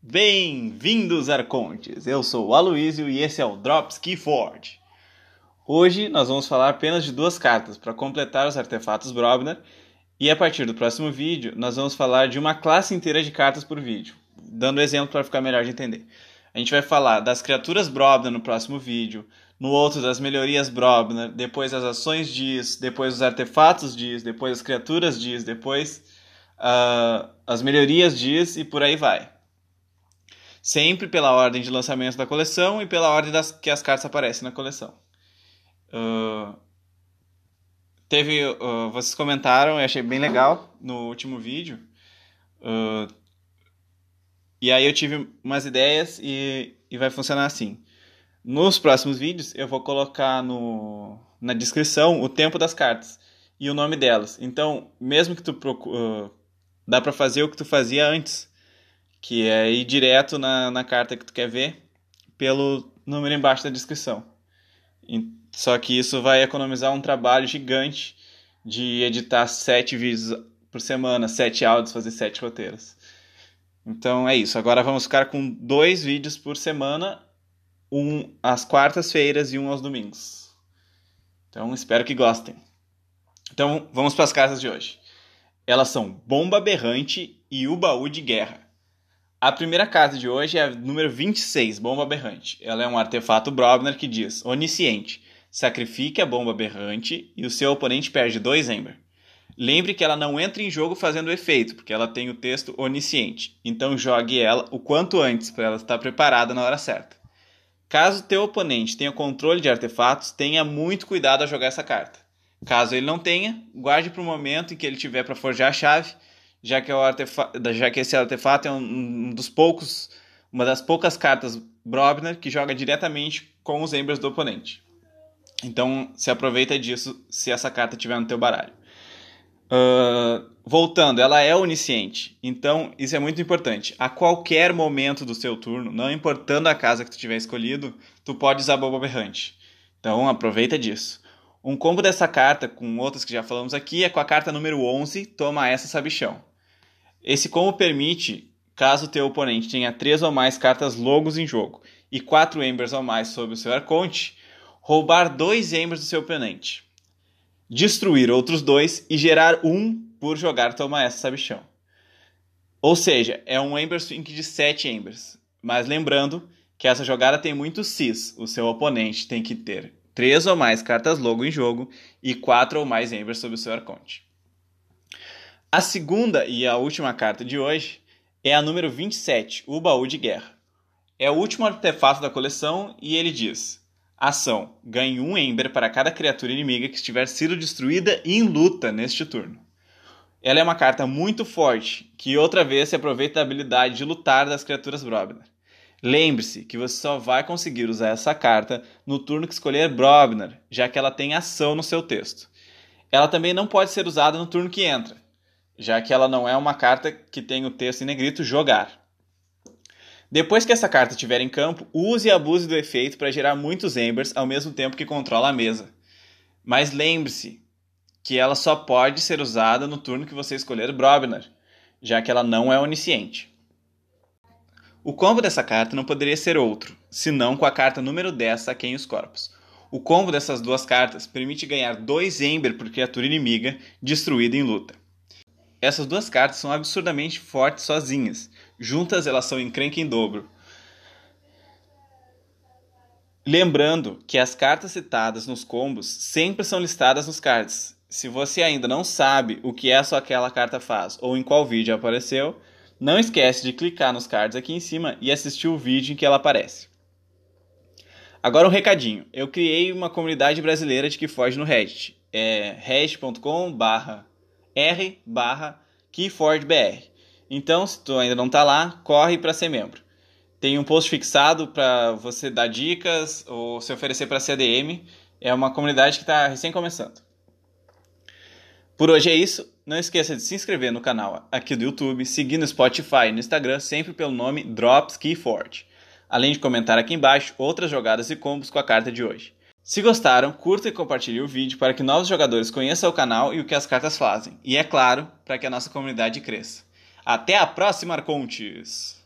Bem-vindos, Arcontes! Eu sou o Aloysio e esse é o Drops Keyforge. Hoje nós vamos falar apenas de duas cartas para completar os artefatos Brobner e a partir do próximo vídeo nós vamos falar de uma classe inteira de cartas por vídeo, dando exemplo para ficar melhor de entender. A gente vai falar das criaturas Brobner no próximo vídeo, no outro das melhorias Brobner, depois as ações Diz, depois os artefatos Diz, depois as criaturas Diz, depois uh, as melhorias Diz e por aí vai sempre pela ordem de lançamento da coleção e pela ordem das, que as cartas aparecem na coleção. Uh, teve, uh, vocês comentaram, eu achei bem legal no último vídeo. Uh, e aí eu tive umas ideias e, e vai funcionar assim. Nos próximos vídeos eu vou colocar no, na descrição o tempo das cartas e o nome delas. Então, mesmo que tu procure, dá para fazer o que tu fazia antes que é ir direto na, na carta que tu quer ver pelo número embaixo da descrição. Só que isso vai economizar um trabalho gigante de editar sete vídeos por semana, sete áudios, fazer sete roteiros. Então é isso. Agora vamos ficar com dois vídeos por semana, um às quartas-feiras e um aos domingos. Então espero que gostem. Então vamos para as cartas de hoje. Elas são Bomba Berrante e o Baú de Guerra. A primeira carta de hoje é a número 26, Bomba Berrante. Ela é um artefato Brobner que diz: Onisciente, sacrifique a bomba berrante e o seu oponente perde dois Ember. Lembre que ela não entra em jogo fazendo efeito, porque ela tem o texto onisciente. Então jogue ela o quanto antes para ela estar preparada na hora certa. Caso teu oponente tenha controle de artefatos, tenha muito cuidado a jogar essa carta. Caso ele não tenha, guarde para o momento em que ele tiver para forjar a chave já que, é artefato, já que esse artefato é um, dos poucos, uma das poucas cartas Brobner que joga diretamente com os Embers do oponente. Então se aproveita disso se essa carta estiver no teu baralho. Uh, voltando, ela é onisciente, então isso é muito importante. A qualquer momento do seu turno, não importando a casa que tu tiver escolhido, tu pode usar Boba Berrante. Então aproveita disso. Um combo dessa carta, com outras que já falamos aqui, é com a carta número 11, Toma Essa Sabichão. Esse combo permite, caso teu oponente tenha três ou mais cartas logos em jogo e quatro Embers ou mais sob o seu arconte, roubar dois Embers do seu oponente, destruir outros dois e gerar um por jogar Toma Essa Sabichão. Ou seja, é um Ember Swing de 7 Embers. Mas lembrando que essa jogada tem muito cis. O seu oponente tem que ter 3 ou mais cartas logo em jogo e 4 ou mais Embers sob o seu arconte. A segunda e a última carta de hoje é a número 27, o Baú de Guerra. É o último artefato da coleção e ele diz: Ação: ganhe um Ember para cada criatura inimiga que estiver sido destruída em luta neste turno. Ela é uma carta muito forte, que outra vez se aproveita da habilidade de lutar das criaturas Brobner. Lembre-se que você só vai conseguir usar essa carta no turno que escolher Brobner, já que ela tem ação no seu texto. Ela também não pode ser usada no turno que entra, já que ela não é uma carta que tem o texto em negrito jogar. Depois que essa carta estiver em campo, use e abuse do efeito para gerar muitos Embers ao mesmo tempo que controla a mesa. Mas lembre-se que ela só pode ser usada no turno que você escolher Brobner, já que ela não é onisciente. O combo dessa carta não poderia ser outro, senão com a carta número 10 Saquem os Corpos. O combo dessas duas cartas permite ganhar 2 Ember por criatura inimiga destruída em luta. Essas duas cartas são absurdamente fortes sozinhas. Juntas elas são encrenca em dobro. Lembrando que as cartas citadas nos combos sempre são listadas nos cards. Se você ainda não sabe o que essa ou aquela carta faz ou em qual vídeo apareceu, não esquece de clicar nos cards aqui em cima e assistir o vídeo em que ela aparece. Agora um recadinho. Eu criei uma comunidade brasileira de que foge no Reddit. É reddit.com barra r barra KeyFordBR. Então, se tu ainda não está lá, corre para ser membro. Tem um post fixado para você dar dicas ou se oferecer para CDM. É uma comunidade que está recém começando. Por hoje é isso. Não esqueça de se inscrever no canal aqui do YouTube, seguir no Spotify e no Instagram sempre pelo nome Drops Keyforge. Além de comentar aqui embaixo outras jogadas e combos com a carta de hoje. Se gostaram, curta e compartilhe o vídeo para que novos jogadores conheçam o canal e o que as cartas fazem. E é claro, para que a nossa comunidade cresça. Até a próxima, Arcontes!